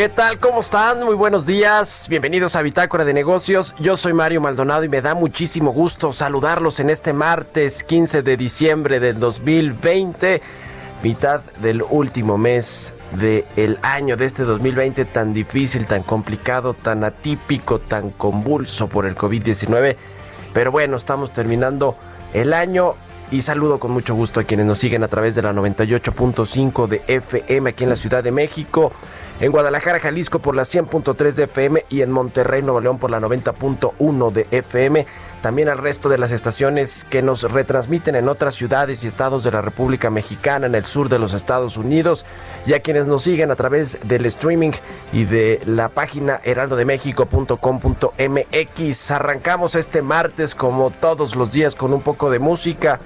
¿Qué tal? ¿Cómo están? Muy buenos días. Bienvenidos a Bitácora de Negocios. Yo soy Mario Maldonado y me da muchísimo gusto saludarlos en este martes 15 de diciembre del 2020, mitad del último mes del año de este 2020 tan difícil, tan complicado, tan atípico, tan convulso por el COVID-19. Pero bueno, estamos terminando el año y saludo con mucho gusto a quienes nos siguen a través de la 98.5 de FM aquí en la Ciudad de México en Guadalajara, Jalisco por la 100.3 de FM y en Monterrey, Nuevo León por la 90.1 de FM. También al resto de las estaciones que nos retransmiten en otras ciudades y estados de la República Mexicana, en el sur de los Estados Unidos, y a quienes nos siguen a través del streaming y de la página heraldodemexico.com.mx. Arrancamos este martes como todos los días con un poco de música.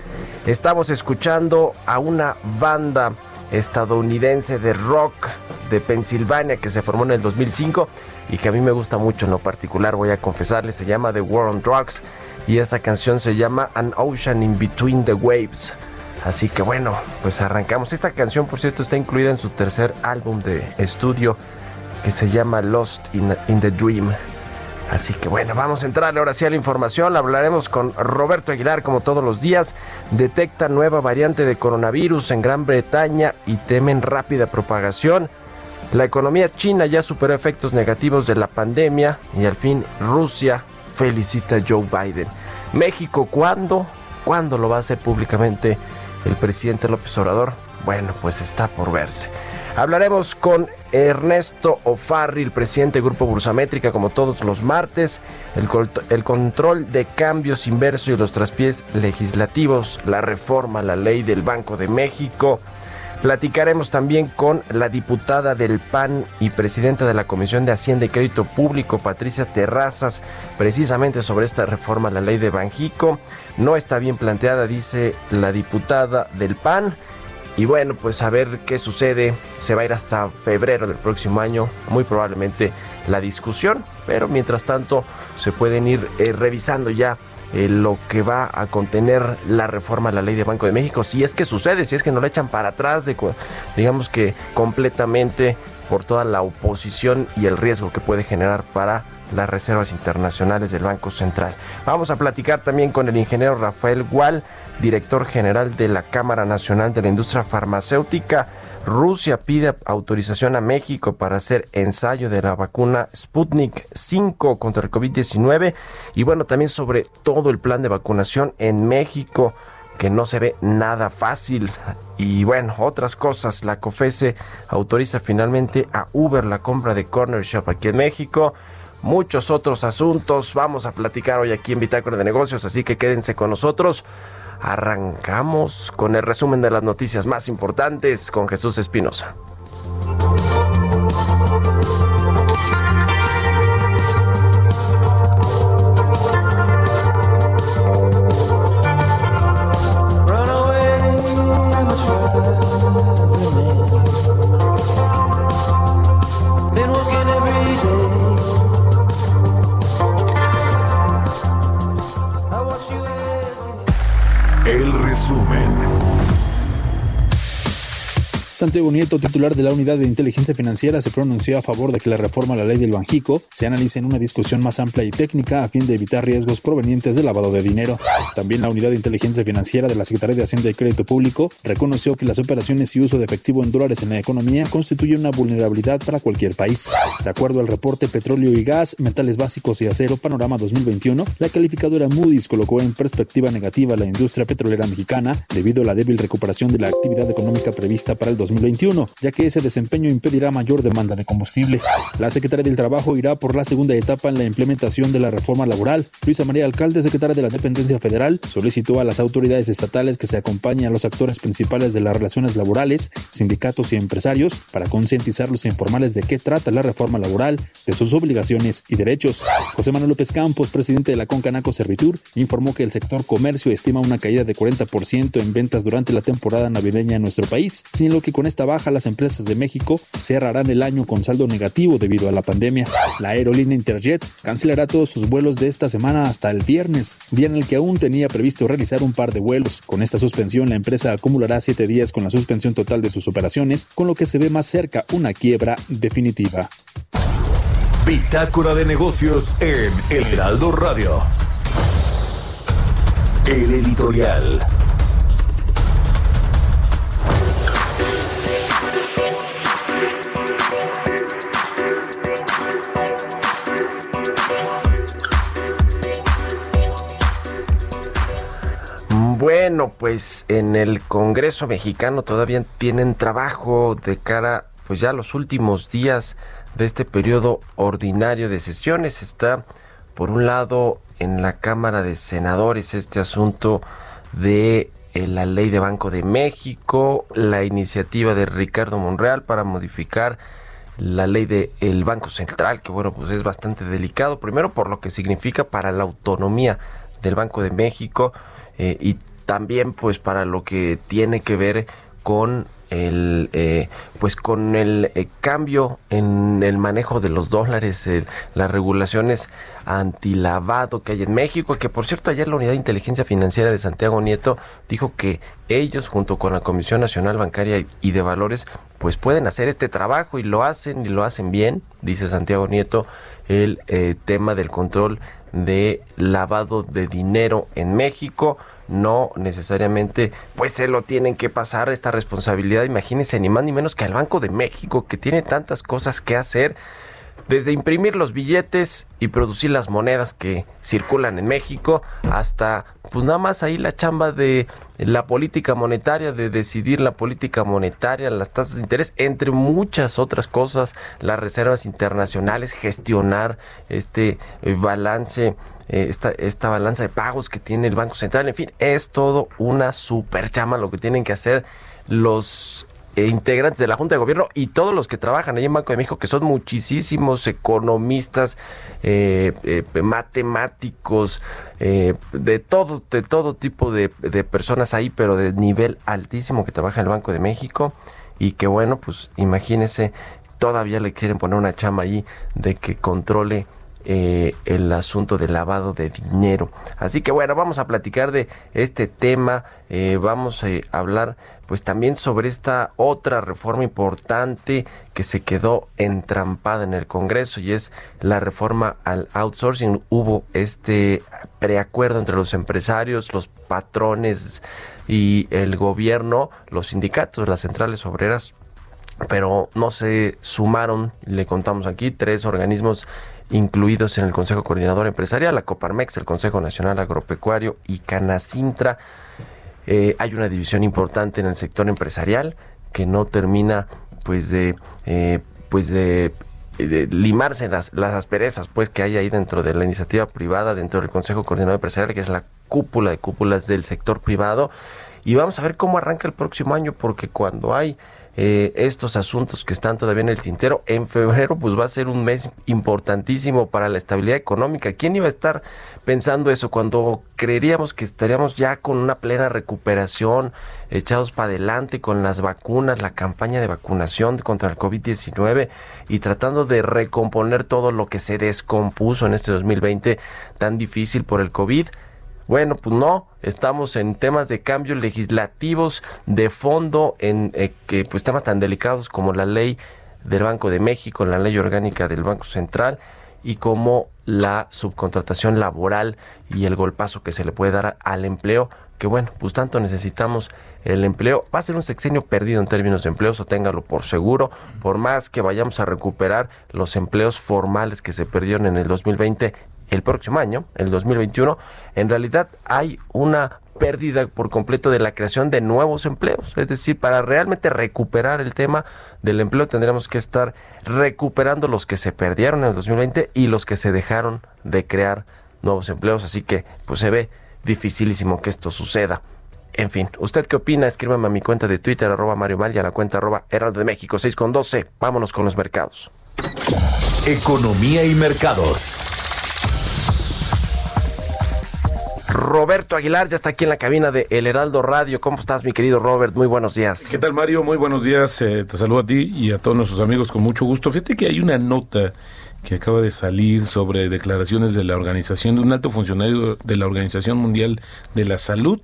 Estamos escuchando a una banda estadounidense de rock de Pensilvania que se formó en el 2005 y que a mí me gusta mucho en lo particular, voy a confesarles, se llama The War on Drugs y esta canción se llama An Ocean in Between the Waves. Así que bueno, pues arrancamos. Esta canción, por cierto, está incluida en su tercer álbum de estudio que se llama Lost in, in the Dream. Así que bueno, vamos a entrarle ahora sí a la información. Hablaremos con Roberto Aguilar como todos los días. Detecta nueva variante de coronavirus en Gran Bretaña y temen rápida propagación. La economía china ya superó efectos negativos de la pandemia y al fin Rusia felicita a Joe Biden. México, ¿cuándo? ¿Cuándo lo va a hacer públicamente el presidente López Obrador? Bueno, pues está por verse. Hablaremos con Ernesto Ofarri, el presidente del Grupo Bursamétrica, como todos los martes, el, control de cambios inversos y los traspiés legislativos, la reforma, la ley del Banco de México. Platicaremos también con la diputada del PAN y presidenta de la Comisión de Hacienda y Crédito Público, Patricia Terrazas, precisamente sobre esta reforma a la ley de Banjico. No está bien planteada, dice la diputada del PAN. Y bueno, pues a ver qué sucede. Se va a ir hasta febrero del próximo año, muy probablemente la discusión. Pero mientras tanto, se pueden ir eh, revisando ya eh, lo que va a contener la reforma a la ley de Banco de México. Si es que sucede, si es que no la echan para atrás, de, digamos que completamente por toda la oposición y el riesgo que puede generar para las reservas internacionales del Banco Central. Vamos a platicar también con el ingeniero Rafael Gual director general de la Cámara Nacional de la Industria Farmacéutica. Rusia pide autorización a México para hacer ensayo de la vacuna Sputnik 5 contra el COVID-19 y bueno, también sobre todo el plan de vacunación en México que no se ve nada fácil. Y bueno, otras cosas, la COFESE autoriza finalmente a Uber la compra de Corner Shop aquí en México. Muchos otros asuntos vamos a platicar hoy aquí en Bitácora de Negocios, así que quédense con nosotros. Arrancamos con el resumen de las noticias más importantes con Jesús Espinosa. Santiago Nieto, titular de la Unidad de Inteligencia Financiera, se pronunció a favor de que la reforma a la ley del Banjico se analice en una discusión más amplia y técnica a fin de evitar riesgos provenientes del lavado de dinero. También la Unidad de Inteligencia Financiera de la Secretaría de Hacienda y Crédito Público reconoció que las operaciones y uso de efectivo en dólares en la economía constituyen una vulnerabilidad para cualquier país. De acuerdo al reporte Petróleo y Gas, Metales Básicos y Acero Panorama 2021, la calificadora Moody's colocó en perspectiva negativa la industria petrolera mexicana debido a la débil recuperación de la actividad económica prevista para el 2021, ya que ese desempeño impedirá mayor demanda de combustible. La Secretaría del Trabajo irá por la segunda etapa en la implementación de la reforma laboral. Luisa María Alcalde, secretaria de la Dependencia Federal, solicitó a las autoridades estatales que se acompañen a los actores principales de las relaciones laborales, sindicatos y empresarios para concientizarlos e informarles de qué trata la reforma laboral, de sus obligaciones y derechos. José Manuel López Campos, presidente de la Concanaco Servitur, informó que el sector comercio estima una caída de 40% en ventas durante la temporada navideña en nuestro país, sin lo que con esta baja las empresas de México cerrarán el año con saldo negativo debido a la pandemia. La aerolínea Interjet cancelará todos sus vuelos de esta semana hasta el viernes, día en el que aún tenía previsto realizar un par de vuelos. Con esta suspensión, la empresa acumulará siete días con la suspensión total de sus operaciones, con lo que se ve más cerca una quiebra definitiva. Bitácora de negocios en El Heraldo Radio. El editorial. Bueno, pues en el Congreso mexicano todavía tienen trabajo de cara, pues ya los últimos días de este periodo ordinario de sesiones. Está, por un lado, en la Cámara de Senadores este asunto de eh, la ley de Banco de México, la iniciativa de Ricardo Monreal para modificar la ley del Banco Central, que bueno, pues es bastante delicado, primero por lo que significa para la autonomía del Banco de México eh, y también pues para lo que tiene que ver con el eh, pues con el eh, cambio en el manejo de los dólares las regulaciones antilavado que hay en México que por cierto ayer la unidad de inteligencia financiera de Santiago Nieto dijo que ellos junto con la Comisión Nacional Bancaria y de Valores pues pueden hacer este trabajo y lo hacen y lo hacen bien dice Santiago Nieto el eh, tema del control de lavado de dinero en México no necesariamente pues se lo tienen que pasar esta responsabilidad, imagínense ni más ni menos que al Banco de México que tiene tantas cosas que hacer desde imprimir los billetes y producir las monedas que circulan en México hasta pues nada más ahí la chamba de la política monetaria, de decidir la política monetaria, las tasas de interés, entre muchas otras cosas, las reservas internacionales, gestionar este balance eh, esta, esta balanza de pagos que tiene el Banco Central. En fin, es todo una super chama lo que tienen que hacer los eh, integrantes de la Junta de Gobierno y todos los que trabajan ahí en Banco de México, que son muchísimos economistas, eh, matemáticos, de todo, de todo tipo de, de, personas ahí, pero de nivel altísimo que trabaja en el Banco de México y que bueno, pues imagínense, todavía le quieren poner una chama ahí de que controle eh, el asunto del lavado de dinero. Así que bueno, vamos a platicar de este tema, eh, vamos a hablar pues también sobre esta otra reforma importante que se quedó entrampada en el Congreso y es la reforma al outsourcing. Hubo este preacuerdo entre los empresarios, los patrones y el gobierno, los sindicatos, las centrales obreras pero no se sumaron, le contamos aquí, tres organismos incluidos en el Consejo Coordinador Empresarial, la Coparmex, el Consejo Nacional Agropecuario y Canacintra. Eh, hay una división importante en el sector empresarial que no termina pues de eh, pues de, limarse las, las asperezas pues que hay ahí dentro de la iniciativa privada dentro del Consejo Coordinador Empresarial que es la cúpula de cúpulas del sector privado y vamos a ver cómo arranca el próximo año porque cuando hay eh, estos asuntos que están todavía en el tintero. En febrero pues va a ser un mes importantísimo para la estabilidad económica. ¿Quién iba a estar pensando eso cuando creeríamos que estaríamos ya con una plena recuperación, echados para adelante con las vacunas, la campaña de vacunación contra el COVID-19 y tratando de recomponer todo lo que se descompuso en este 2020 tan difícil por el COVID? Bueno, pues no, estamos en temas de cambios legislativos de fondo en eh, que pues temas tan delicados como la ley del Banco de México, la ley orgánica del Banco Central y como la subcontratación laboral y el golpazo que se le puede dar al empleo, que bueno, pues tanto necesitamos el empleo. Va a ser un sexenio perdido en términos de empleo, o téngalo por seguro, por más que vayamos a recuperar los empleos formales que se perdieron en el 2020 el próximo año, el 2021, en realidad hay una pérdida por completo de la creación de nuevos empleos. Es decir, para realmente recuperar el tema del empleo tendríamos que estar recuperando los que se perdieron en el 2020 y los que se dejaron de crear nuevos empleos. Así que pues se ve dificilísimo que esto suceda. En fin, ¿usted qué opina? Escríbame a mi cuenta de Twitter, arroba Mario Mal, y a la cuenta arroba Heraldo de México, 6 con 12. Vámonos con los mercados. Economía y mercados. Roberto Aguilar ya está aquí en la cabina de El Heraldo Radio. ¿Cómo estás, mi querido Robert? Muy buenos días. ¿Qué tal, Mario? Muy buenos días. Eh, te saludo a ti y a todos nuestros amigos con mucho gusto. Fíjate que hay una nota que acaba de salir sobre declaraciones de la organización, de un alto funcionario de la Organización Mundial de la Salud,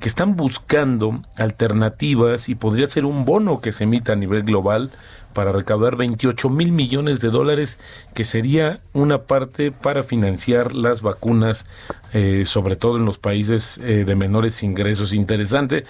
que están buscando alternativas y podría ser un bono que se emita a nivel global para recaudar 28 mil millones de dólares, que sería una parte para financiar las vacunas, eh, sobre todo en los países eh, de menores ingresos. Interesante.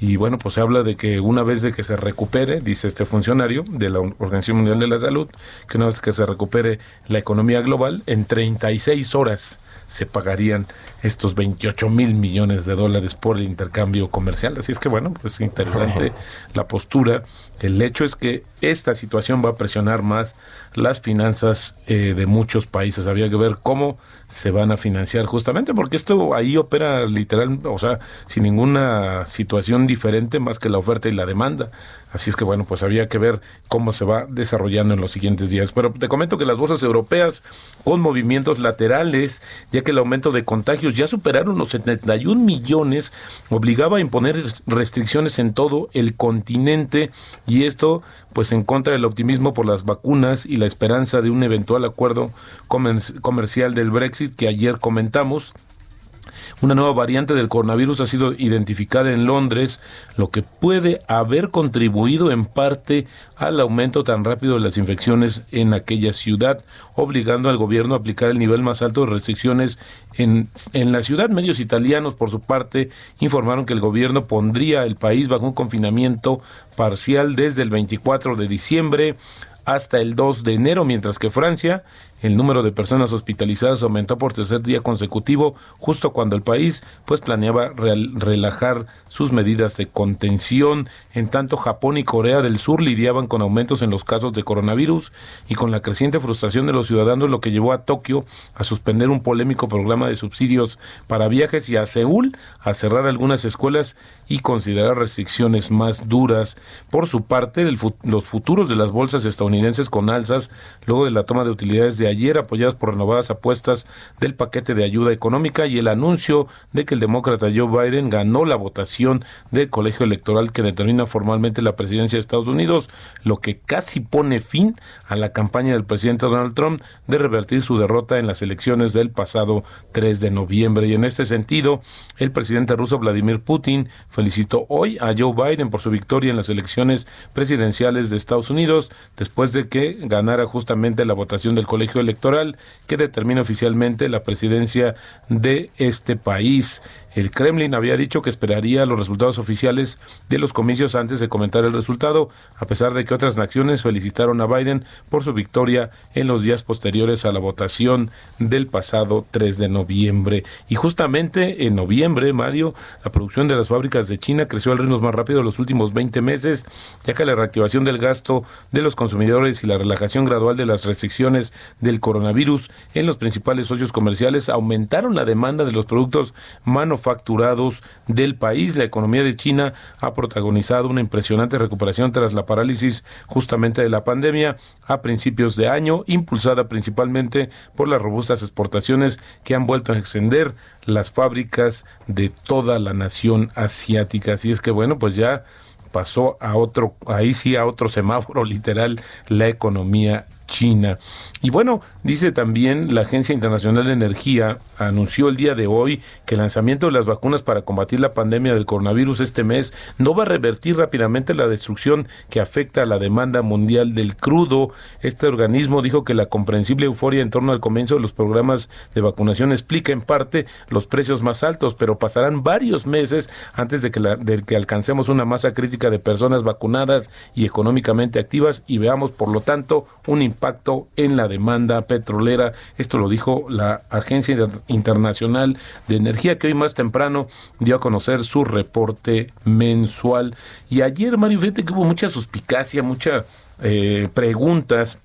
Y bueno, pues se habla de que una vez de que se recupere, dice este funcionario de la Organización Mundial de la Salud, que una vez que se recupere la economía global, en 36 horas se pagarían estos 28 mil millones de dólares por el intercambio comercial. Así es que bueno, pues interesante la postura. El hecho es que esta situación va a presionar más las finanzas eh, de muchos países. Había que ver cómo se van a financiar justamente porque esto ahí opera literal, o sea, sin ninguna situación diferente más que la oferta y la demanda. Así es que bueno, pues había que ver cómo se va desarrollando en los siguientes días. Pero te comento que las bolsas europeas con movimientos laterales, ya que el aumento de contagios ya superaron los 71 millones, obligaba a imponer restricciones en todo el continente y esto pues en contra del optimismo por las vacunas y la esperanza de un eventual acuerdo comercial del Brexit que ayer comentamos. Una nueva variante del coronavirus ha sido identificada en Londres, lo que puede haber contribuido en parte al aumento tan rápido de las infecciones en aquella ciudad, obligando al gobierno a aplicar el nivel más alto de restricciones en, en la ciudad. Medios italianos, por su parte, informaron que el gobierno pondría el país bajo un confinamiento parcial desde el 24 de diciembre hasta el 2 de enero, mientras que Francia el número de personas hospitalizadas aumentó por tercer día consecutivo, justo cuando el país pues planeaba relajar sus medidas de contención. En tanto, Japón y Corea del Sur lidiaban con aumentos en los casos de coronavirus y con la creciente frustración de los ciudadanos, lo que llevó a Tokio a suspender un polémico programa de subsidios para viajes y a Seúl a cerrar algunas escuelas y considerar restricciones más duras. Por su parte, los futuros de las bolsas estadounidenses con alzas luego de la toma de utilidades de ayer, apoyadas por renovadas apuestas del paquete de ayuda económica y el anuncio de que el demócrata Joe Biden ganó la votación del colegio electoral que determina formalmente la presidencia de Estados Unidos, lo que casi pone fin a la campaña del presidente Donald Trump de revertir su derrota en las elecciones del pasado 3 de noviembre. Y en este sentido, el presidente ruso Vladimir Putin felicitó hoy a Joe Biden por su victoria en las elecciones presidenciales de Estados Unidos, después de que ganara justamente la votación del colegio electoral que determina oficialmente la presidencia de este país. El Kremlin había dicho que esperaría los resultados oficiales de los comicios antes de comentar el resultado, a pesar de que otras naciones felicitaron a Biden por su victoria en los días posteriores a la votación del pasado 3 de noviembre. Y justamente en noviembre, Mario, la producción de las fábricas de China creció al ritmo más rápido de los últimos 20 meses, ya que la reactivación del gasto de los consumidores y la relajación gradual de las restricciones del coronavirus en los principales socios comerciales aumentaron la demanda de los productos manufacturados facturados del país. La economía de China ha protagonizado una impresionante recuperación tras la parálisis justamente de la pandemia a principios de año, impulsada principalmente por las robustas exportaciones que han vuelto a extender las fábricas de toda la nación asiática. Así es que bueno, pues ya pasó a otro, ahí sí a otro semáforo literal la economía China. Y bueno, dice también la Agencia Internacional de Energía, anunció el día de hoy que el lanzamiento de las vacunas para combatir la pandemia del coronavirus este mes no va a revertir rápidamente la destrucción que afecta a la demanda mundial del crudo. Este organismo dijo que la comprensible euforia en torno al comienzo de los programas de vacunación explica en parte los precios más altos, pero pasarán varios meses antes de que, de que alcancemos una masa crítica de personas vacunadas y económicamente activas y veamos, por lo tanto, un impacto impacto en la demanda petrolera. Esto lo dijo la Agencia Internacional de Energía, que hoy más temprano dio a conocer su reporte mensual. Y ayer, Mario, fíjate que hubo mucha suspicacia, muchas eh, preguntas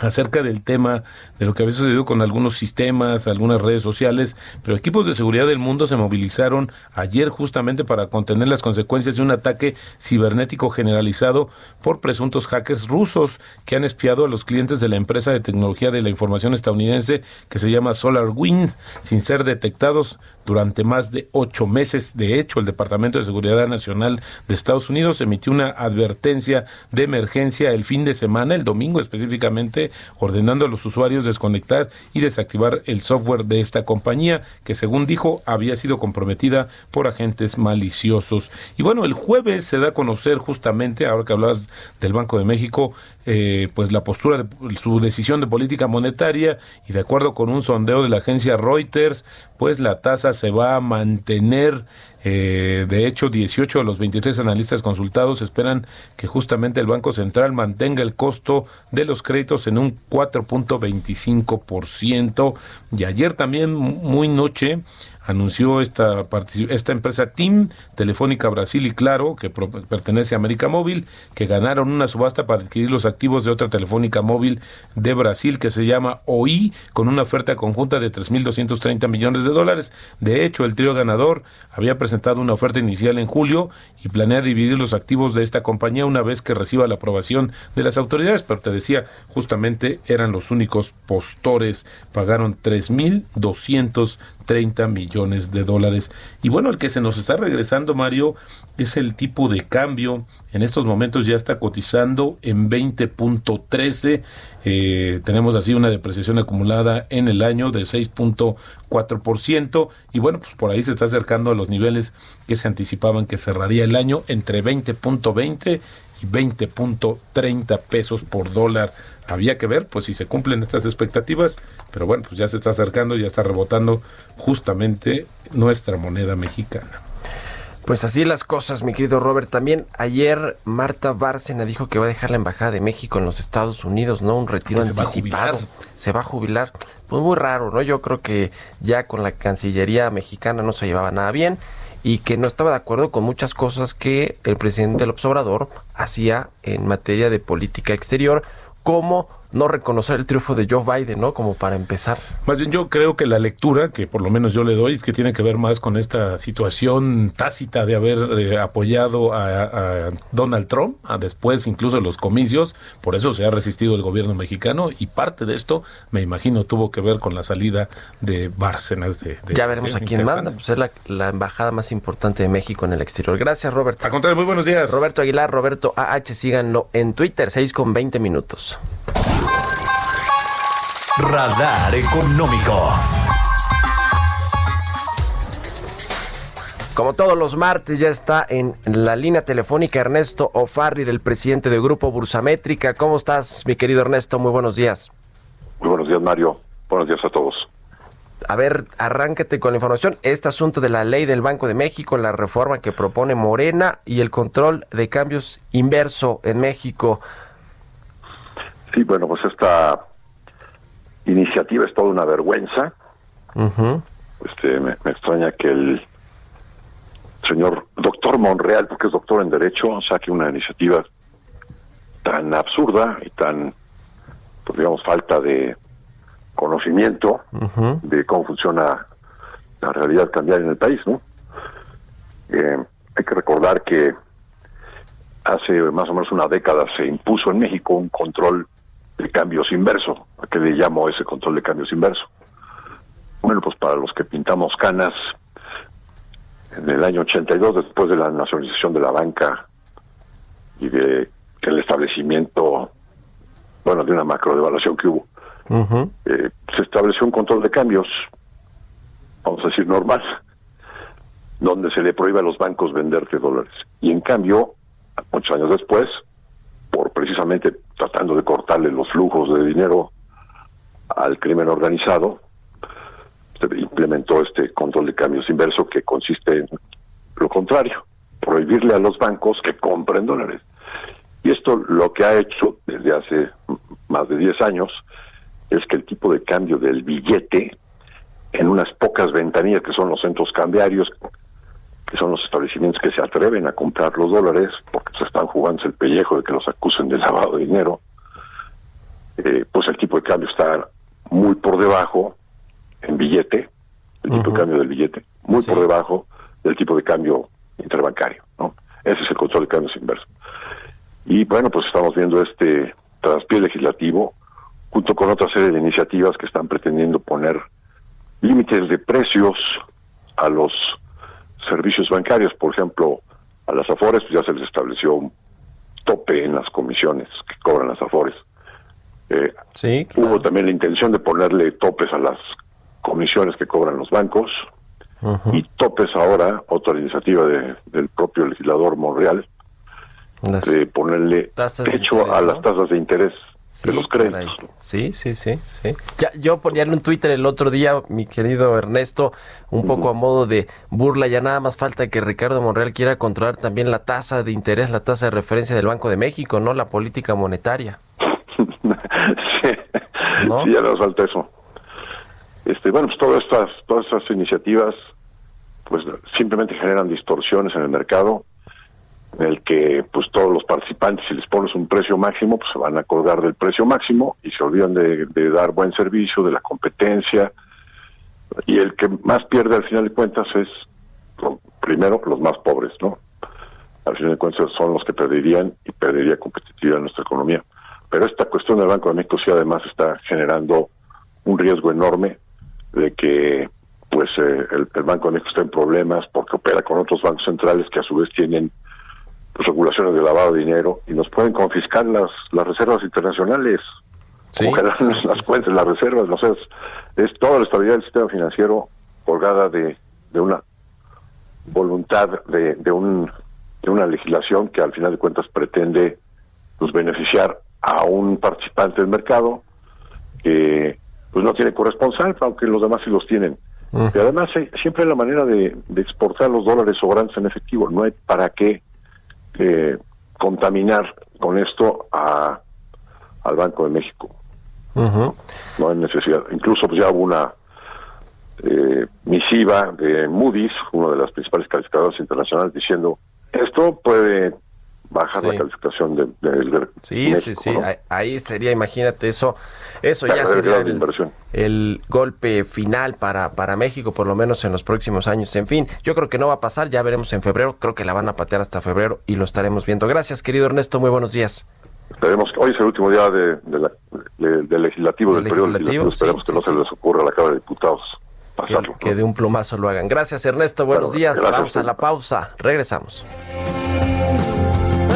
acerca del tema de lo que había sucedido con algunos sistemas, algunas redes sociales, pero equipos de seguridad del mundo se movilizaron ayer justamente para contener las consecuencias de un ataque cibernético generalizado por presuntos hackers rusos que han espiado a los clientes de la empresa de tecnología de la información estadounidense que se llama SolarWinds sin ser detectados durante más de ocho meses. De hecho, el Departamento de Seguridad Nacional de Estados Unidos emitió una advertencia de emergencia el fin de semana, el domingo específicamente, ordenando a los usuarios desconectar y desactivar el software de esta compañía, que según dijo había sido comprometida por agentes maliciosos. Y bueno, el jueves se da a conocer justamente, ahora que hablabas del Banco de México, eh, pues la postura de su decisión de política monetaria y de acuerdo con un sondeo de la agencia Reuters, pues la tasa se va a mantener eh, de hecho, 18 de los 23 analistas consultados esperan que justamente el Banco Central mantenga el costo de los créditos en un 4.25%. Y ayer también, muy noche, anunció esta, esta empresa TIM, Telefónica Brasil y Claro, que pertenece a América Móvil, que ganaron una subasta para adquirir los activos de otra telefónica móvil de Brasil que se llama OI, con una oferta conjunta de 3.230 millones de dólares. De hecho, el trío ganador había presentado una oferta inicial en julio y planea dividir los activos de esta compañía una vez que reciba la aprobación de las autoridades, pero te decía, justamente eran los únicos postores, pagaron 3.200 30 millones de dólares. Y bueno, el que se nos está regresando, Mario, es el tipo de cambio. En estos momentos ya está cotizando en 20.13. Eh, tenemos así una depreciación acumulada en el año de 6.4%. Y bueno, pues por ahí se está acercando a los niveles que se anticipaban que cerraría el año entre 20.20 y 20.30 pesos por dólar había que ver pues si se cumplen estas expectativas, pero bueno, pues ya se está acercando, ya está rebotando justamente nuestra moneda mexicana. Pues así las cosas, mi querido Robert. También ayer Marta Bárcena dijo que va a dejar la embajada de México en los Estados Unidos, ¿no? Un retiro anticipado. se va a jubilar. Pues muy raro, ¿no? Yo creo que ya con la Cancillería mexicana no se llevaba nada bien y que no estaba de acuerdo con muchas cosas que el presidente López Obrador hacía en materia de política exterior cómo no reconocer el triunfo de Joe Biden, ¿no? Como para empezar. Más bien yo creo que la lectura, que por lo menos yo le doy, es que tiene que ver más con esta situación tácita de haber eh, apoyado a, Donald Trump, a después incluso de los comicios, por eso se ha resistido el gobierno mexicano y parte de esto, me imagino, tuvo que ver con la salida de Bárcenas de... ya veremos a quién manda, pues es la, la, embajada más importante de México en el exterior. Gracias, Roberto. A contrario, muy buenos días. Roberto Aguilar, Roberto AH, síganlo en Twitter, 6 con 20 minutos. Radar Económico. Como todos los martes ya está en la línea telefónica Ernesto Ofarrir, el presidente del Grupo Bursamétrica. ¿Cómo estás, mi querido Ernesto? Muy buenos días. Muy buenos días, Mario. Buenos días a todos. A ver, arráncate con la información. Este asunto de la ley del Banco de México, la reforma que propone Morena y el control de cambios inverso en México. Sí, bueno, pues esta iniciativa es toda una vergüenza. este, me, extraña que el señor doctor Monreal, porque es doctor en Derecho, saque una iniciativa tan absurda y tan, pues digamos, falta de conocimiento de cómo funciona la realidad cambiar en el país, ¿no? Eh, hay que recordar que hace más o menos una década se impuso en México un control de cambios inverso. ¿A qué le llamo ese control de cambios inverso? Bueno, pues para los que pintamos canas, en el año 82, después de la nacionalización de la banca y de el establecimiento bueno, de una macro devaluación que hubo. Eh, se estableció un control de cambios, vamos a decir normal, donde se le prohíbe a los bancos venderte dólares. Y en cambio, muchos años después, por precisamente tratando de cortarle los flujos de dinero al crimen organizado, se implementó este control de cambios inverso que consiste en lo contrario, prohibirle a los bancos que compren dólares. Y esto lo que ha hecho desde hace más de 10 años es que el tipo de cambio del billete en unas pocas ventanillas que son los centros cambiarios, que son los establecimientos que se atreven a comprar los dólares porque se están jugando el pellejo de que los acusen de lavado de dinero, eh, pues el tipo de cambio está muy por debajo en billete, el tipo de cambio del billete, muy por debajo del tipo de cambio interbancario, ¿no? Ese es el control de cambios inverso. Y bueno, pues estamos viendo este traspié legislativo junto con otra serie de iniciativas que están pretendiendo poner límites de precios a los servicios bancarios, por ejemplo, a las Afores pues ya se les estableció un tope en las comisiones que cobran las Afores. Eh, sí, Hubo también la intención de ponerle topes a las comisiones que cobran los bancos y topes ahora, otra iniciativa del propio legislador Monreal, de ponerle techo a las tasas de interés de los créditos. Sí, sí, sí, sí. Ya, yo ponía en un Twitter el otro día, mi querido Ernesto, un poco a modo de burla, ya nada más falta que Ricardo Monreal quiera controlar también la tasa de interés, la tasa de referencia del Banco de México, ¿no? La política monetaria. sí, sí, ya nos falta eso. Este, bueno, pues todas estas, todas estas iniciativas pues simplemente generan distorsiones en el mercado en el que pues todos los participantes si les pones un precio máximo pues se van a colgar del precio máximo y se olvidan de, dar buen servicio de la competencia. Y el que más pierde al final de cuentas es primero los más pobres no al final de cuentas son los que perderían y perdería competitividad en nuestra economía. Pero esta cuestión del Banco de México sí además está generando un riesgo enorme de que pues eh, el, Banco de México está en problemas porque opera con otros bancos centrales que a su vez tienen pues, regulaciones de lavado de dinero y nos pueden confiscar las las reservas internacionales. Sí, las cuentas las reservas no sé es, toda la estabilidad del sistema financiero colgada de, de una voluntad de, de un de una legislación que al final de cuentas pretende pues beneficiar a un participante del mercado que pues no tiene corresponsal, aunque los demás sí los tienen. Y además siempre hay la manera de, exportar los dólares sobrantes en efectivo, no hay para qué eh, contaminar con esto a, al Banco de México. No hay necesidad. Incluso pues, ya hubo una eh, misiva de Moody's, una de las principales calificadoras internacionales, diciendo esto puede bajar la calificación del de, sí sí sí ahí sería imagínate eso eso ya sería el, el, golpe final para para México por lo menos en los próximos años. En fin yo creo que no va a pasar ya veremos en febrero creo que la van a patear hasta febrero y lo estaremos viendo. Gracias querido Ernesto muy buenos días. Esperemos hoy es el último día de, del legislativo del periodo legislativo esperemos que no se les ocurra a la Cámara de Diputados pasarlo, que, de un plumazo lo hagan. Gracias Ernesto buenos días. vamos a la pausa regresamos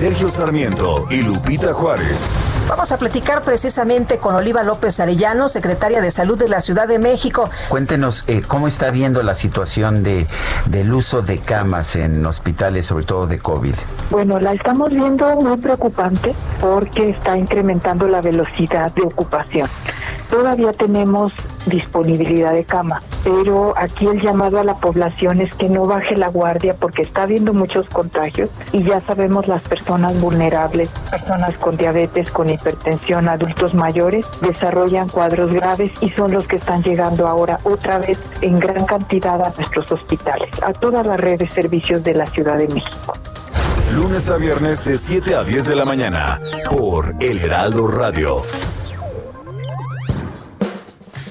Sergio Sarmiento y Lupita Juárez. Vamos a platicar precisamente con Oliva López Arellano, secretaria de Salud de la Ciudad de México. Cuéntenos eh, cómo está viendo la situación de, del uso de camas en hospitales, sobre todo de COVID. Bueno, la estamos viendo muy preocupante porque está incrementando la velocidad de ocupación. Todavía tenemos disponibilidad de cama. Pero aquí el llamado a la población es que no baje la guardia porque está habiendo muchos contagios y ya sabemos las personas vulnerables, personas con diabetes, con hipertensión, adultos mayores, desarrollan cuadros graves y son los que están llegando ahora otra vez en gran cantidad a nuestros hospitales, a toda la red de servicios de la Ciudad de México. Lunes a viernes de 7 a 10 de la mañana por El Heraldo Radio.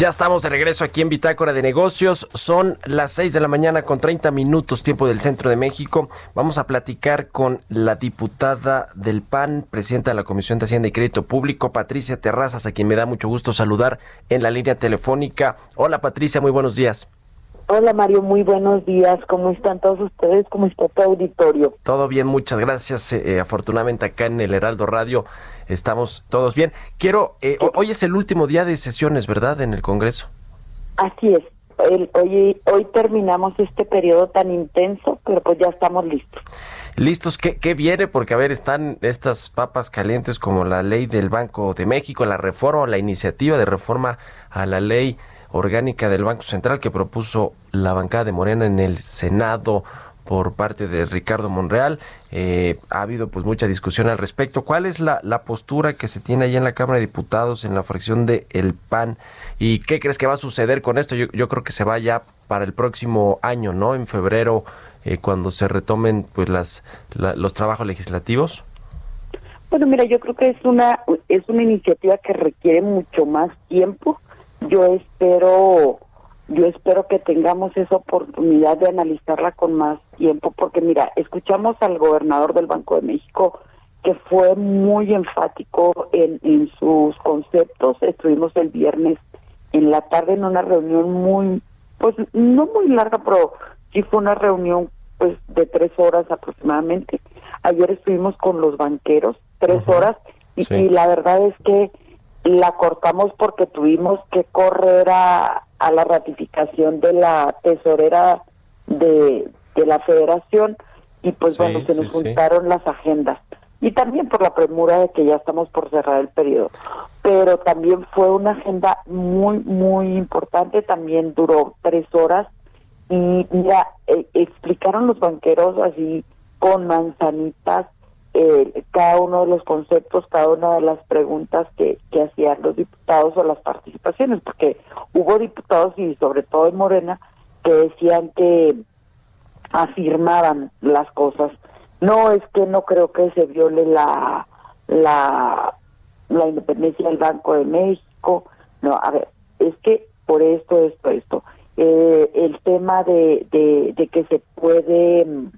Ya estamos de regreso aquí en Bitácora de Negocios. Son las 6 de la mañana con 30 minutos tiempo del centro de México. Vamos a platicar con la diputada del PAN, presidenta de la Comisión de Hacienda y Crédito Público, Patricia Terrazas, a quien me da mucho gusto saludar en la línea telefónica. Hola Patricia, muy buenos días. Hola Mario, muy buenos días. ¿Cómo están todos ustedes? ¿Cómo está tu auditorio? Todo bien, muchas gracias. Eh, afortunadamente acá en el Heraldo Radio estamos todos bien. Quiero, eh, hoy es el último día de sesiones, ¿verdad? En el Congreso. Así es. hoy, hoy terminamos este periodo tan intenso, pero pues ya estamos listos. ¿Listos? ¿Qué, ¿Qué viene? Porque, a ver, están estas papas calientes como la ley del Banco de México, la reforma, la iniciativa de reforma a la ley orgánica del Banco Central que propuso la bancada de Morena en el Senado por parte de Ricardo Monreal. Eh, ha habido pues mucha discusión al respecto. ¿Cuál es la, la, postura que se tiene allá en la Cámara de Diputados en la fracción de El PAN? ¿Y qué crees que va a suceder con esto? Yo, yo creo que se va ya para el próximo año, ¿no? En febrero, eh, cuando se retomen pues las los trabajos legislativos. Bueno, mira, yo creo que es una es una iniciativa que requiere mucho más tiempo yo espero yo espero que tengamos esa oportunidad de analizarla con más tiempo porque mira escuchamos al gobernador del Banco de México que fue muy enfático en, en sus conceptos. Estuvimos el viernes en la tarde en una reunión muy pues no muy larga pero sí fue una reunión pues de tres horas aproximadamente. Ayer estuvimos con los banqueros tres horas y la verdad es que la cortamos porque tuvimos que correr a, a la ratificación de la tesorera de, de la federación y pues bueno, se nos juntaron las agendas. Y también por la premura de que ya estamos por cerrar el periodo. Pero también fue una agenda muy, muy importante, también duró tres horas y ya eh, explicaron los banqueros así con manzanitas eh, cada uno de los conceptos, cada una de las preguntas que, hacían los diputados o las participaciones, porque hubo diputados y sobre todo en Morena que decían que afirmaban las cosas. No es que no creo que se viole la la, la independencia del Banco de México. No, a ver, es que por esto, esto, esto. Eh, el tema de, de, de que se puede mm,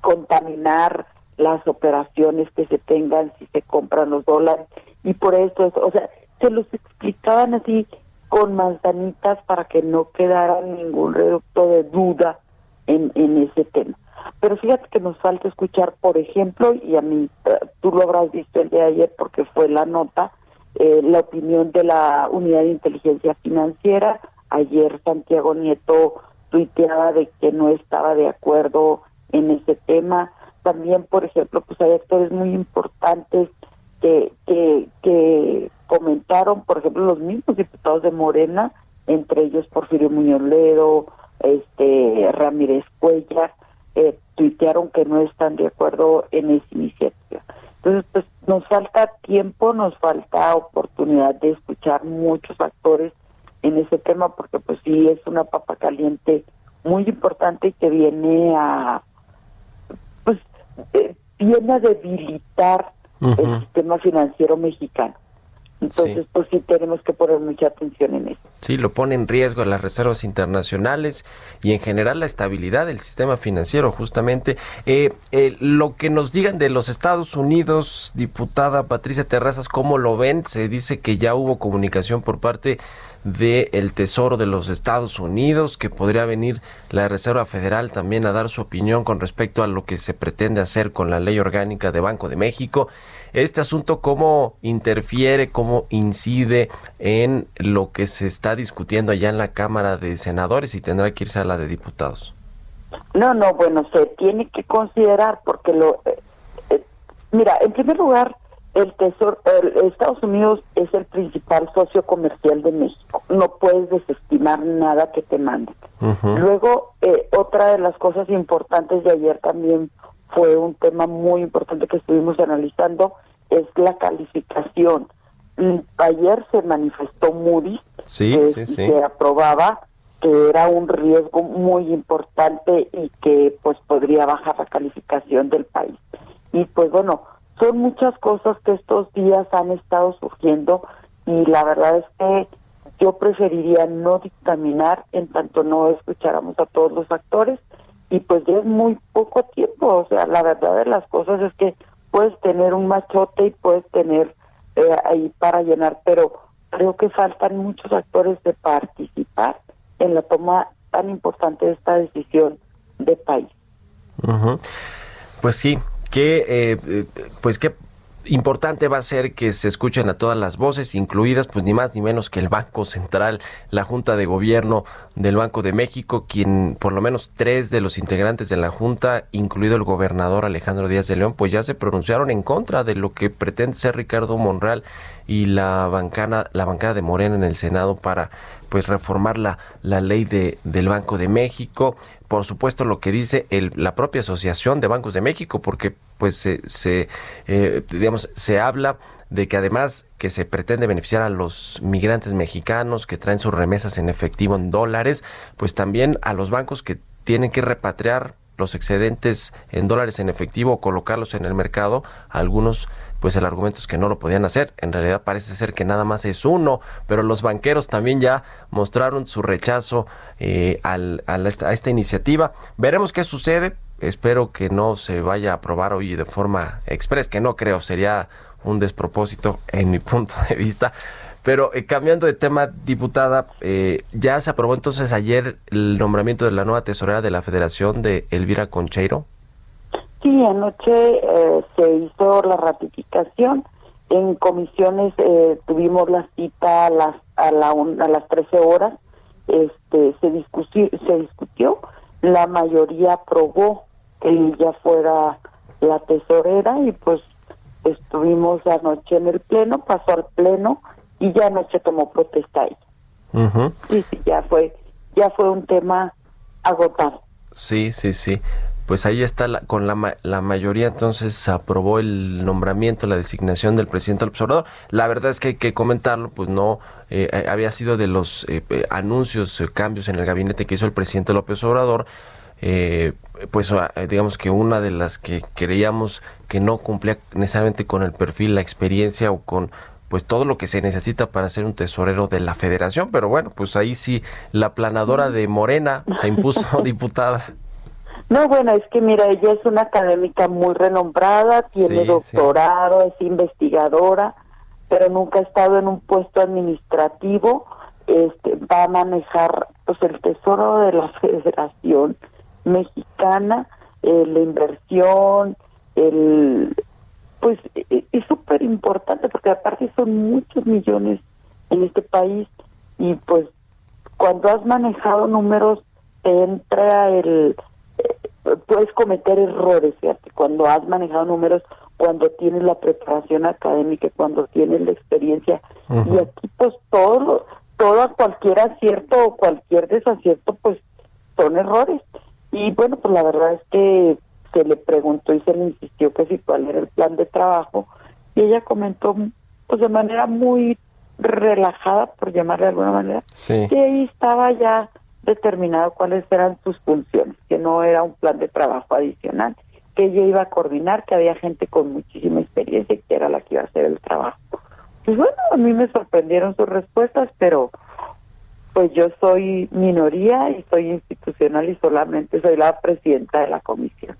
contaminar las operaciones que se tengan si se compran los dólares y por eso o sea se los explicaban así con manzanitas para que no quedara ningún reducto de duda en, en ese tema. Pero fíjate que nos falta escuchar por ejemplo y a mí eh, tú lo habrás visto el de ayer porque fue la nota eh, la opinión de la unidad de inteligencia financiera. Ayer Santiago Nieto tuiteaba de que no estaba de acuerdo en ese tema también, por ejemplo, pues hay actores muy importantes que, que, comentaron, por ejemplo, los mismos diputados de Morena, entre ellos Porfirio Muñoz Ledo, este, Ramírez Cuellar, eh, tuitearon que no están de acuerdo en esa iniciativa. Entonces, pues nos falta tiempo, nos falta oportunidad de escuchar muchos actores en ese tema, porque pues sí es una papa caliente muy importante y que viene a, viene a debilitar el sistema financiero mexicano. Entonces, pues sí tenemos que poner mucha atención en eso. Sí, lo pone en riesgo las reservas internacionales y en general la estabilidad del sistema financiero, justamente. Eh, eh, lo que nos digan de los Estados Unidos, diputada Patricia Terrazas, ¿cómo lo ven? Se dice que ya hubo comunicación por parte del Tesoro de los Estados Unidos, que podría venir la Reserva Federal también a dar su opinión con respecto a lo que se pretende hacer con la ley orgánica de Banco de México este asunto cómo interfiere, cómo incide en lo que se está discutiendo allá en la Cámara de Senadores y tendrá que irse a la de Diputados. No, no, bueno, se tiene que considerar porque lo... Eh, eh, mira, en primer lugar, el Tesoro, Estados Unidos es el principal socio comercial de México. No puedes desestimar nada que te manden. Luego, eh, otra de las cosas importantes de ayer también fue un tema muy importante que estuvimos analizando, es la calificación. Ayer se manifestó Moody que aprobaba que era un riesgo muy importante y que pues podría bajar la calificación del país. Y pues bueno, son muchas cosas que estos días han estado surgiendo y la verdad es que yo preferiría no dictaminar en tanto no escucháramos a todos los actores y pues ya es muy poco tiempo, o sea, la verdad de las cosas es que puedes tener un machote y puedes tener eh, ahí para llenar, pero creo que faltan muchos actores de participar en la toma tan importante de esta decisión de país. Pues sí, que eh, pues qué importante va a ser que se escuchen a todas las voces, incluidas pues ni más ni menos que el Banco Central, la Junta de Gobierno del Banco de México, quien por lo menos tres de los integrantes de la Junta, incluido el gobernador Alejandro Díaz de León, pues ya se pronunciaron en contra de lo que pretende ser Ricardo Monreal y la bancada, la bancada de Morena en el Senado para pues reformar la, la ley de, del Banco de México. Por supuesto lo que dice el, la propia Asociación de Bancos de México, porque pues se, se eh, digamos, se habla de que además que se pretende beneficiar a los migrantes mexicanos que traen sus remesas en efectivo en dólares, pues también a los bancos que tienen que repatriar los excedentes en dólares en efectivo o colocarlos en el mercado, algunos pues el argumento es que no lo podían hacer. En realidad parece ser que nada más es uno, pero los banqueros también ya mostraron su rechazo eh, al, a, esta, iniciativa. Veremos qué sucede. Espero que no se vaya a aprobar hoy de forma express, que no creo, sería un despropósito en mi punto de vista. Pero eh, cambiando de tema, diputada, eh, ya se aprobó entonces ayer el nombramiento de la nueva tesorera de la Federación de Elvira Concheiro. Sí, anoche eh, se hizo la ratificación. En comisiones eh, tuvimos la cita a las a, la a las 13 horas. Este se discutió, se discutió. La mayoría aprobó que ella fuera la tesorera y pues estuvimos anoche en el pleno, pasó al pleno y ya anoche tomó protesta ahí. Y sí, ya fue ya fue un tema agotado. Sí, sí, sí pues ahí está la, con la, la mayoría entonces se aprobó el nombramiento, la designación del presidente del observador. La verdad es que hay que comentarlo, pues no eh, eh, había sido de los eh, anuncios, cambios en el gabinete que hizo el presidente López Obrador. Pues ah, digamos que una de las que creíamos que no cumplía necesariamente con el perfil, la experiencia o con pues todo lo que se necesita para ser un tesorero de la federación, pero bueno, pues ahí sí la planadora de Morena se impuso diputada. No, bueno, es que mira, ella es una académica muy renombrada, tiene doctorado, es investigadora, pero nunca ha estado en un puesto administrativo. Este, va a manejar pues el tesoro de la Federación Mexicana, eh, la inversión, el pues e, e, es súper importante porque aparte son muchos millones en este país y pues cuando has manejado números te entra el puedes cometer errores, fíjate, cuando has manejado números, cuando tienes la preparación académica, cuando tienes la experiencia. Y aquí pues todo, todo cualquier acierto o cualquier desacierto pues son errores. Y bueno, pues la verdad es que se le preguntó y se le insistió que si cuál era el plan de trabajo y ella comentó pues de manera muy relajada, por llamarle de alguna manera, que ahí estaba ya determinado cuáles eran sus funciones, que no era un plan de trabajo adicional que ella iba a coordinar, que había gente con muchísima experiencia y que era la que iba a hacer el trabajo. Pues bueno, a mí me sorprendieron sus respuestas, pero pues yo soy minoría y soy institucional y solamente soy la presidenta de la comisión.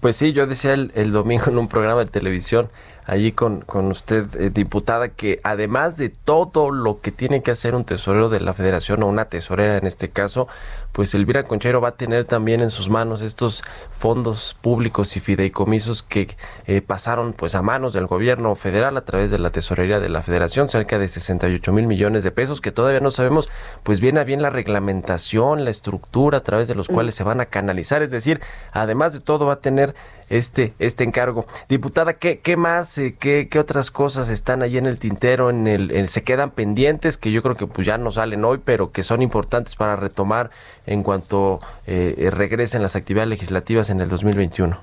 Pues sí, yo decía el, el domingo en un programa de televisión allí con, con usted, eh, diputada, que además de todo lo que tiene que hacer un tesorero de la federación o una tesorera en este caso, pues Elvira Conchero va a tener también en sus manos estos fondos públicos y fideicomisos que eh, pasaron pues a manos del gobierno federal a través de la tesorería de la federación, cerca de 68 mil millones de pesos, que todavía no sabemos pues bien a bien la reglamentación, la estructura a través de los mm. cuales se van a canalizar, es decir, además de todo va a tener este, este encargo. Diputada, ¿qué, qué más, eh, qué, qué otras cosas están ahí en el tintero, en el, se quedan pendientes, que yo creo que pues ya no salen hoy, pero que son importantes para retomar en cuanto eh, regresen las actividades legislativas en el 2021?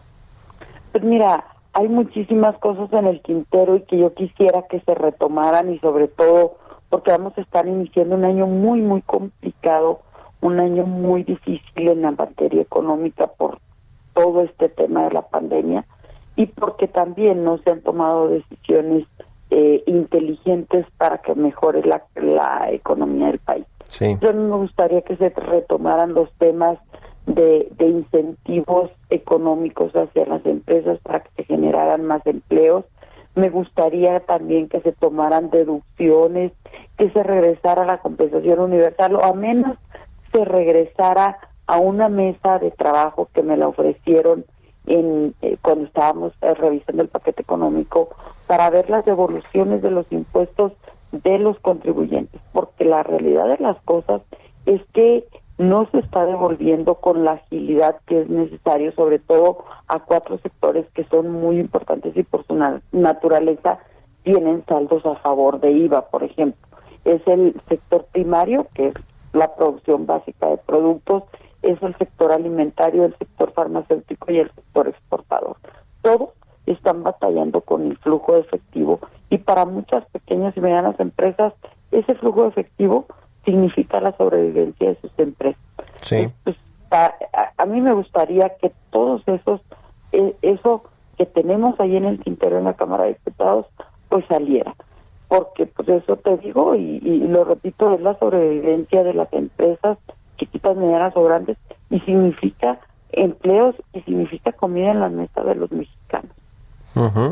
Pues mira, hay muchísimas cosas en el tintero y que yo quisiera que se retomaran y sobre todo porque vamos a estar iniciando un año muy, muy complicado, un año muy difícil en la materia económica por todo este tema de la pandemia y porque también no se han tomado decisiones eh, inteligentes para que mejore la, la economía del país. Sí. Yo me gustaría que se retomaran los temas de, incentivos económicos hacia las empresas para que se generaran más empleos. Me gustaría también que se tomaran deducciones, que se regresara a la compensación universal o a menos se regresara a una mesa de trabajo que me la ofrecieron en eh, cuando estábamos eh, revisando el paquete económico para ver las devoluciones de los impuestos de los contribuyentes, porque la realidad de las cosas es que no se está devolviendo con la agilidad que es necesario, sobre todo a cuatro sectores que son muy importantes y por su naturaleza tienen saldos a favor de IVA, por ejemplo. Es el sector primario, que es la producción básica de productos, es el sector alimentario, el sector farmacéutico y el sector exportador. Todos están batallando con el flujo de efectivo y para muchas pequeñas y medianas empresas ese flujo efectivo significa la sobrevivencia de sus empresas. Sí. Pues, a, mí me gustaría que todos esos, eh, eso que tenemos ahí en el tintero en la Cámara de Diputados, pues saliera. Porque pues eso te digo y, y lo repito, es la sobrevivencia de las empresas chiquitas, medianas o grandes, y significa empleos y significa comida en la mesa de los mexicanos.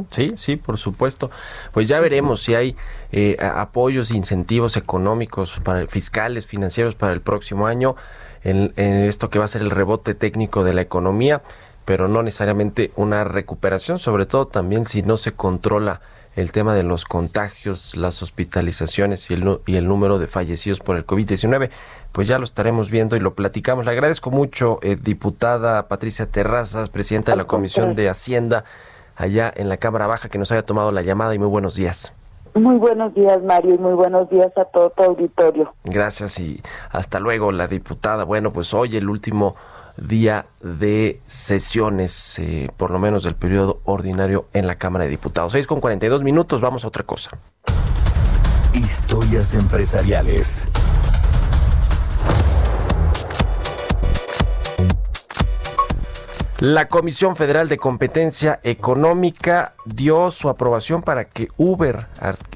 Sí, sí, por supuesto. Pues ya veremos si hay eh, apoyos, incentivos económicos para fiscales, financieros para el próximo año en, esto que va a ser el rebote técnico de la economía, pero no necesariamente una recuperación, sobre todo también si no se controla el tema de los contagios, las hospitalizaciones y el, y el número de fallecidos por el COVID-19, pues ya lo estaremos viendo y lo platicamos. Le agradezco mucho, eh, diputada Patricia Terrazas, presidenta de la Comisión de Hacienda allá en la Cámara Baja, que nos haya tomado la llamada y muy buenos días. Muy buenos días, Mario, y muy buenos días a todo tu auditorio. Gracias y hasta luego, la diputada. Bueno, pues hoy el último día de sesiones, eh, por lo menos del periodo ordinario en la Cámara de Diputados. 6 con 42 minutos, vamos a otra cosa. Historias empresariales. La Comisión Federal de Competencia Económica dio su aprobación para que Uber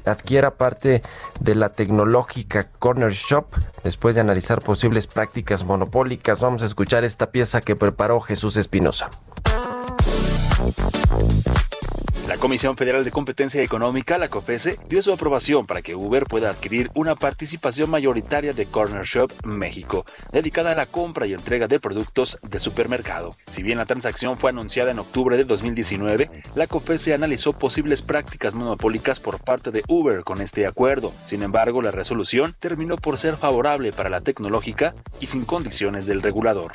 adquiera parte de la tecnológica Corner Shop después de analizar posibles prácticas monopólicas. Vamos a escuchar esta pieza que preparó Jesús Espinosa. La Comisión Federal de Competencia Económica, la COFESE, dio su aprobación para que Uber pueda adquirir una participación mayoritaria de Corner Shop México, dedicada a la compra y entrega de productos de supermercado. Si bien la transacción fue anunciada en octubre de 2019, la COFESE analizó posibles prácticas monopólicas por parte de Uber con este acuerdo. Sin embargo, la resolución terminó por ser favorable para la tecnológica y sin condiciones del regulador.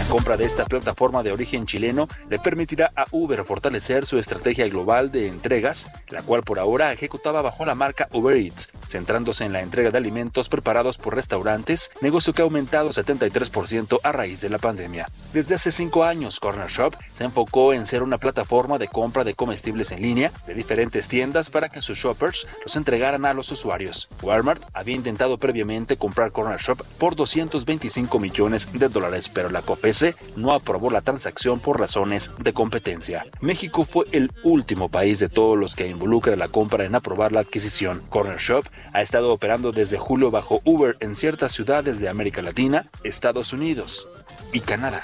La compra de esta plataforma de origen chileno le permitirá a Uber fortalecer su estrategia global de entregas, la cual por ahora ejecutaba bajo la marca Uber Eats, centrándose en la entrega de alimentos preparados por restaurantes, negocio que ha aumentado 73% a raíz de la pandemia. Desde hace cinco años, Corner Shop se enfocó en ser una plataforma de compra de comestibles en línea de diferentes tiendas para que sus shoppers los entregaran a los usuarios. Walmart había intentado previamente comprar Corner Shop por 225 millones de dólares, pero la COPE No aprobó la transacción por razones de competencia. México fue el último país de todos los que involucra la compra en aprobar la adquisición. Corner Shop ha estado operando desde julio bajo Uber en ciertas ciudades de América Latina, Estados Unidos y Canadá.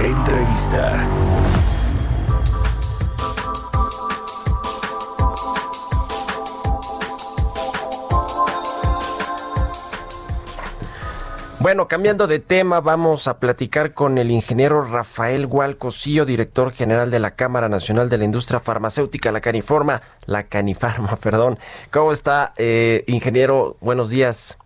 Entrevista. Bueno, cambiando de tema, vamos a platicar con el ingeniero Rafael Gualcocillo, director general de la Cámara Nacional de la Industria Farmacéutica, la Caniforma, la Canifarma, perdón. ¿Cómo está, eh, ingeniero? Buenos días.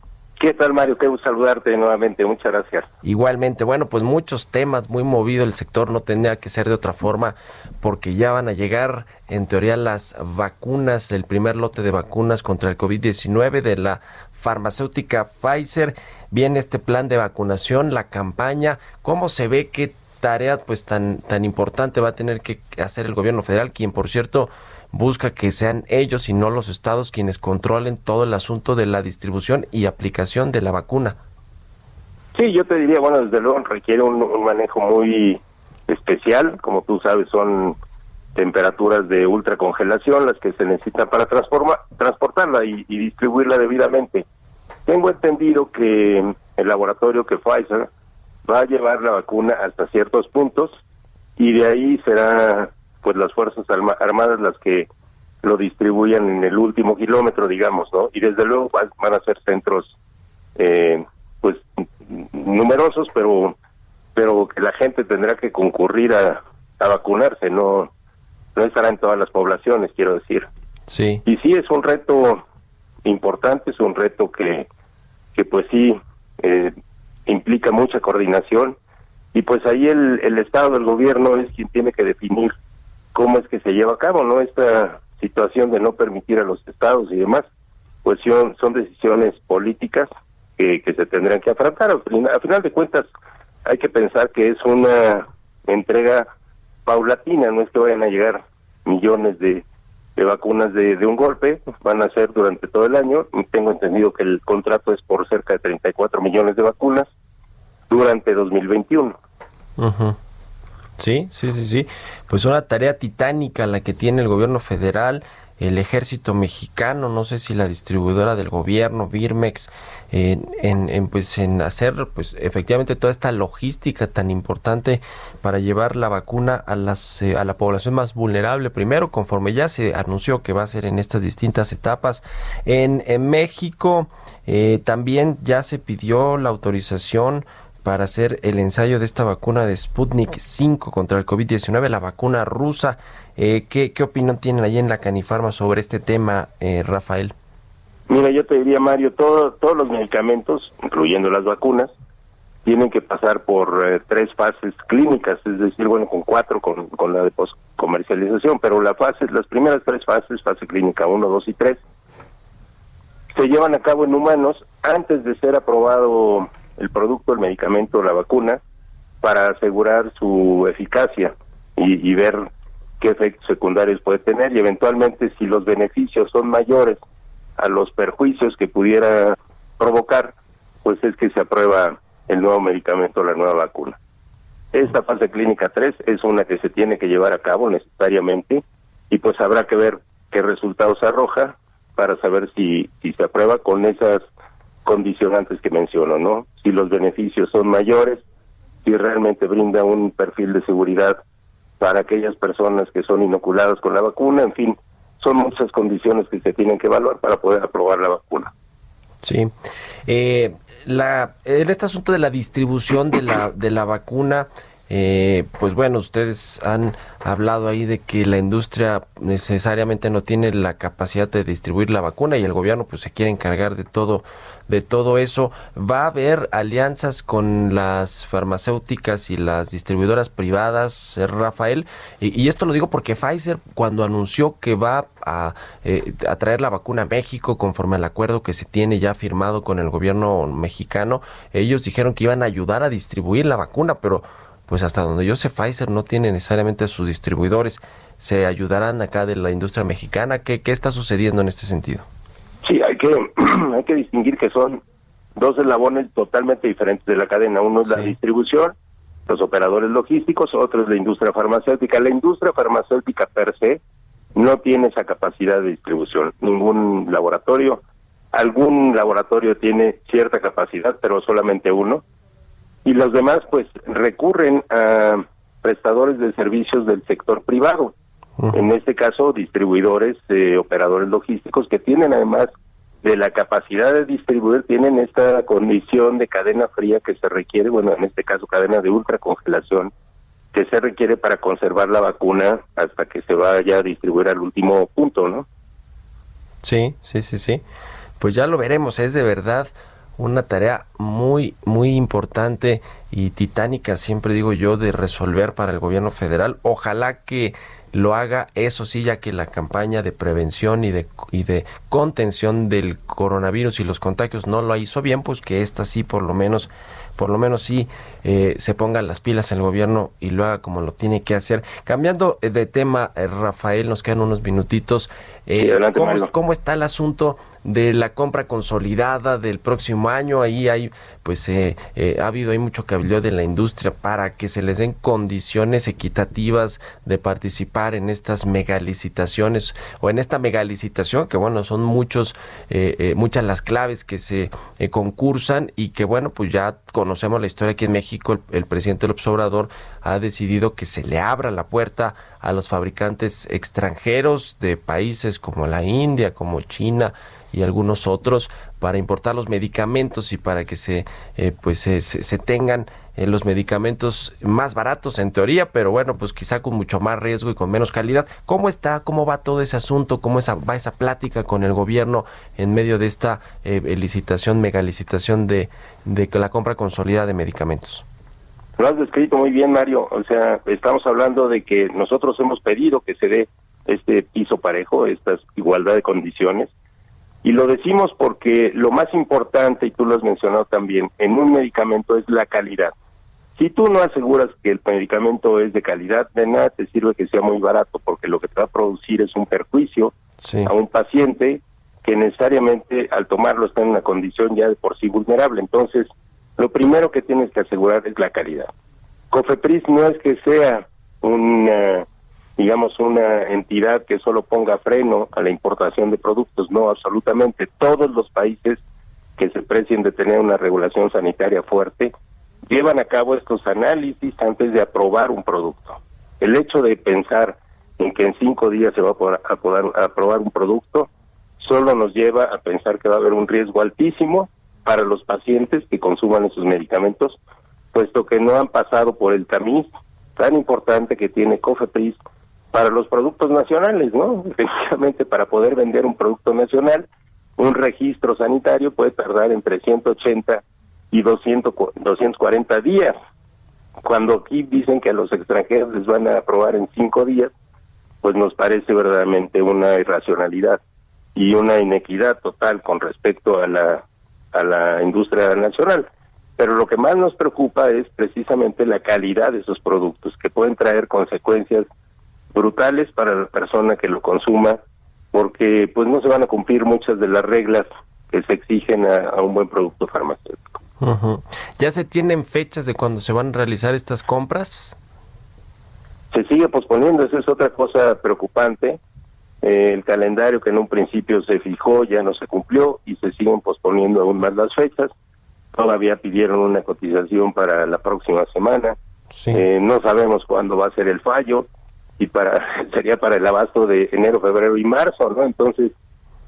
¿Qué tal, Mario? Qué gusto saludarte nuevamente. Muchas gracias. Igualmente, bueno, pues muchos temas, muy movido el sector, no tendría que ser de otra forma, porque ya van a llegar, en teoría, las vacunas, el primer lote de vacunas contra el COVID-19 de la farmacéutica Pfizer. Viene este plan de vacunación, la campaña. ¿Cómo se ve qué tarea pues tan, tan importante va a tener que hacer el gobierno federal, quien por cierto busca que sean ellos y no los estados quienes controlen todo el asunto de la distribución y aplicación de la vacuna? Sí, yo te diría, bueno, desde luego requiere un, manejo muy especial, como tú sabes, son temperaturas de ultracongelación las que se necesitan para transforma, transportarla y, distribuirla debidamente. Tengo entendido que el laboratorio que Pfizer va a llevar la vacuna hasta ciertos puntos y de ahí será pues las fuerzas armadas las que lo distribuyan en el último kilómetro, digamos, ¿no? Y desde luego van a ser centros, eh, pues, numerosos, pero pero que la gente tendrá que concurrir a, a vacunarse, no no estará en todas las poblaciones, quiero decir. Sí. Y sí es un reto importante, es un reto que, que pues sí eh, implica mucha coordinación y pues ahí el, el Estado, el gobierno es quien tiene que definir cómo es que se lleva a cabo, ¿no? Esta situación de no permitir a los estados y demás, pues son, son decisiones políticas que, que se tendrán que afrontar. Al final, final de cuentas, hay que pensar que es una entrega paulatina, no es que vayan a llegar millones de, de vacunas de, de, un golpe, van a ser durante todo el año. Tengo entendido que el contrato es por cerca de 34 millones de vacunas durante 2021. Uh Sí, sí, sí, sí. Pues una tarea titánica la que tiene el gobierno federal, el ejército mexicano, no sé si la distribuidora del gobierno, Birmex, en, pues en hacer pues efectivamente toda esta logística tan importante para llevar la vacuna a las eh, a la población más vulnerable primero conforme ya se anunció que va a ser en estas distintas etapas en, en México eh, también ya se pidió la autorización para hacer el ensayo de esta vacuna de Sputnik 5 contra el COVID-19, la vacuna rusa. Eh, ¿qué, ¿Qué opinión tienen allí en la Canifarma sobre este tema, eh, Rafael? Mira, yo te diría, Mario, todo, todos los medicamentos, incluyendo las vacunas, tienen que pasar por eh, tres fases clínicas, es decir, bueno, con cuatro con, con la de comercialización, pero la fase, las primeras tres fases, fase clínica 1, 2 y 3, se llevan a cabo en humanos antes de ser aprobado el producto, el medicamento, la vacuna, para asegurar su eficacia y, ver qué efectos secundarios puede tener y eventualmente si los beneficios son mayores a los perjuicios que pudiera provocar, pues es que se aprueba el nuevo medicamento, la nueva vacuna. Esta fase clínica 3 es una que se tiene que llevar a cabo necesariamente y pues habrá que ver qué resultados arroja para saber si, si se aprueba con esas condicionantes que menciono, ¿no? Si los beneficios son mayores, si realmente brinda un perfil de seguridad para aquellas personas que son inoculadas con la vacuna, en fin, son muchas condiciones que se tienen que evaluar para poder aprobar la vacuna. Sí. Eh, la, en este asunto de la distribución de la, de la vacuna, eh, pues bueno, ustedes han hablado ahí de que la industria necesariamente no tiene la capacidad de distribuir la vacuna y el gobierno pues se quiere encargar de todo de todo eso. Va a haber alianzas con las farmacéuticas y las distribuidoras privadas, eh, Rafael. Y, esto lo digo porque Pfizer cuando anunció que va a, eh, a traer la vacuna a México conforme al acuerdo que se tiene ya firmado con el gobierno mexicano, ellos dijeron que iban a ayudar a distribuir la vacuna, pero pues hasta donde yo sé Pfizer no tiene necesariamente a sus distribuidores. ¿Se ayudarán acá de la industria mexicana? ¿Qué, qué está sucediendo en este sentido? Sí, hay que, hay que distinguir que son dos eslabones totalmente diferentes de la cadena. Uno es la distribución, los operadores logísticos, otro es la industria farmacéutica. La industria farmacéutica per se no tiene esa capacidad de distribución. Ningún laboratorio, algún laboratorio tiene cierta capacidad, pero solamente uno. Y los demás, pues, recurren a prestadores de servicios del sector privado. En este caso, distribuidores, eh, operadores logísticos que tienen además de la capacidad de distribuir, tienen esta condición de cadena fría que se requiere, bueno, en este caso cadena de ultracongelación, que se requiere para conservar la vacuna hasta que se vaya a distribuir al último punto, ¿no? Sí, sí, sí, sí. Pues ya lo veremos, es de verdad una tarea muy, muy importante y titánica, siempre digo yo, de resolver para el gobierno federal. Ojalá que lo haga, eso sí, ya que la campaña de prevención y de, y de contención del coronavirus y los contagios no lo hizo bien, pues que esta sí, por lo menos, por lo menos sí eh, se pongan las pilas el gobierno y lo haga como lo tiene que hacer. Cambiando eh, de tema, eh, Rafael, nos quedan unos minutitos. ¿cómo, ¿Cómo está el asunto? de la compra consolidada del próximo año. Ahí hay, pues, eh, eh, ha habido, hay mucho cabildo de la industria para que se les den condiciones equitativas de participar en estas megalicitaciones o en esta megalicitación, que bueno, son muchos, eh, muchas las claves que se concursan y que bueno, pues ya conocemos la historia aquí en México, el, el presidente López Obrador ha decidido que se le abra la puerta a los fabricantes extranjeros de países como la India, como China, y algunos otros para importar los medicamentos y para que se eh, pues se, tengan eh, los medicamentos más baratos en teoría, pero bueno, pues quizá con mucho más riesgo y con menos calidad. ¿Cómo está? ¿Cómo va todo ese asunto? ¿Cómo esa, va esa plática con el gobierno en medio de esta eh, licitación, megalicitación de, de la compra consolidada de medicamentos? Lo has descrito muy bien, Mario. O sea, estamos hablando de que nosotros hemos pedido que se dé este piso parejo, esta igualdad de condiciones y lo decimos porque lo más importante, y tú lo has mencionado también, en un medicamento es la calidad. Si tú no aseguras que el medicamento es de calidad, de nada te sirve que sea muy barato, porque lo que te va a producir es un perjuicio a un paciente que necesariamente al tomarlo está en una condición ya de por sí vulnerable. Entonces, lo primero que tienes que asegurar es la calidad. Cofepris no es que sea un digamos, una entidad que solo ponga freno a la importación de productos. No, absolutamente. Todos los países que se precien de tener una regulación sanitaria fuerte llevan a cabo estos análisis antes de aprobar un producto. El hecho de pensar en que en cinco días se va a poder, aprobar un producto solo nos lleva a pensar que va a haber un riesgo altísimo para los pacientes que consuman esos medicamentos, puesto que no han pasado por el tamiz tan importante que tiene COFEPRIS para los productos nacionales, ¿no? Efectivamente, para poder vender un producto nacional, un registro sanitario puede tardar entre 180 y 200, 240 días. Cuando aquí dicen que a los extranjeros les van a aprobar en cinco días, pues nos parece verdaderamente una irracionalidad y una inequidad total con respecto a la, a la industria nacional. Pero lo que más nos preocupa es precisamente la calidad de esos productos, que pueden traer consecuencias brutales para la persona que lo consuma, porque pues no se van a cumplir muchas de las reglas que se exigen a, un buen producto farmacéutico. ¿Ya se tienen fechas de cuándo se van a realizar estas compras? Se sigue posponiendo, esa es otra cosa preocupante. Eh, el calendario que en un principio se fijó ya no se cumplió y se siguen posponiendo aún más las fechas. Todavía pidieron una cotización para la próxima semana. Eh, no sabemos cuándo va a ser el fallo y para sería para el abasto de enero, febrero y marzo, ¿no? Entonces,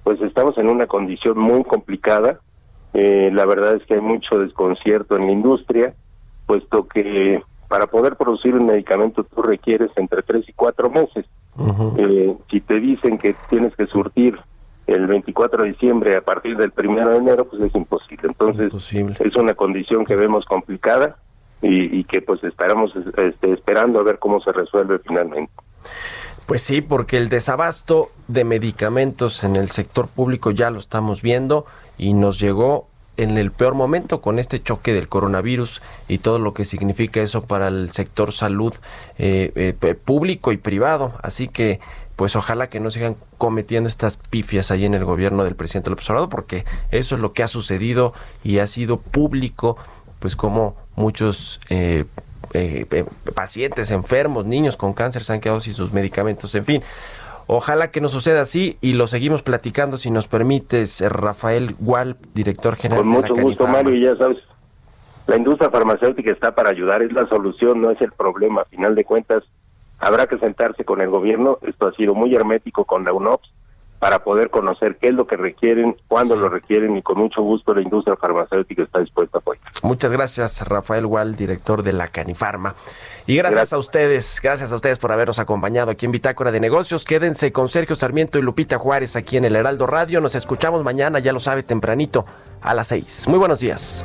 pues estamos en una condición muy complicada. Eh, la verdad es que hay mucho desconcierto en la industria, puesto que para poder producir un medicamento tú requieres entre tres y cuatro meses. eh, si te dicen que tienes que surtir el 24 de diciembre a partir del primero de enero, pues es imposible. Entonces, es una condición que vemos complicada y, que pues estaremos este, esperando a ver cómo se resuelve finalmente. Pues sí, porque el desabasto de medicamentos en el sector público ya lo estamos viendo y nos llegó en el peor momento con este choque del coronavirus y todo lo que significa eso para el sector salud eh, eh, público y privado. Así que pues ojalá que no sigan cometiendo estas pifias ahí en el gobierno del presidente López Obrador, porque eso es lo que ha sucedido y ha sido público, pues como muchos eh, eh, eh, pacientes enfermos, niños con cáncer se han quedado sin sus medicamentos, en fin. Ojalá que no suceda así y lo seguimos platicando si nos permites, Rafael Gual, director general Con mucho gusto, Mario, ya sabes, la industria farmacéutica está para ayudar, es la solución, no es el problema. A final de cuentas, habrá que sentarse con el gobierno, esto ha sido muy hermético con la UNOPS, para poder conocer qué es lo que requieren, cuándo lo requieren y con mucho gusto la industria farmacéutica está dispuesta a apoyar. Muchas gracias Rafael Wall, director de la Canifarma. Y gracias, a ustedes, gracias a ustedes por habernos acompañado aquí en Bitácora de Negocios. Quédense con Sergio Sarmiento y Lupita Juárez aquí en el Heraldo Radio. Nos escuchamos mañana, ya lo sabe, tempranito a las seis. Muy buenos días.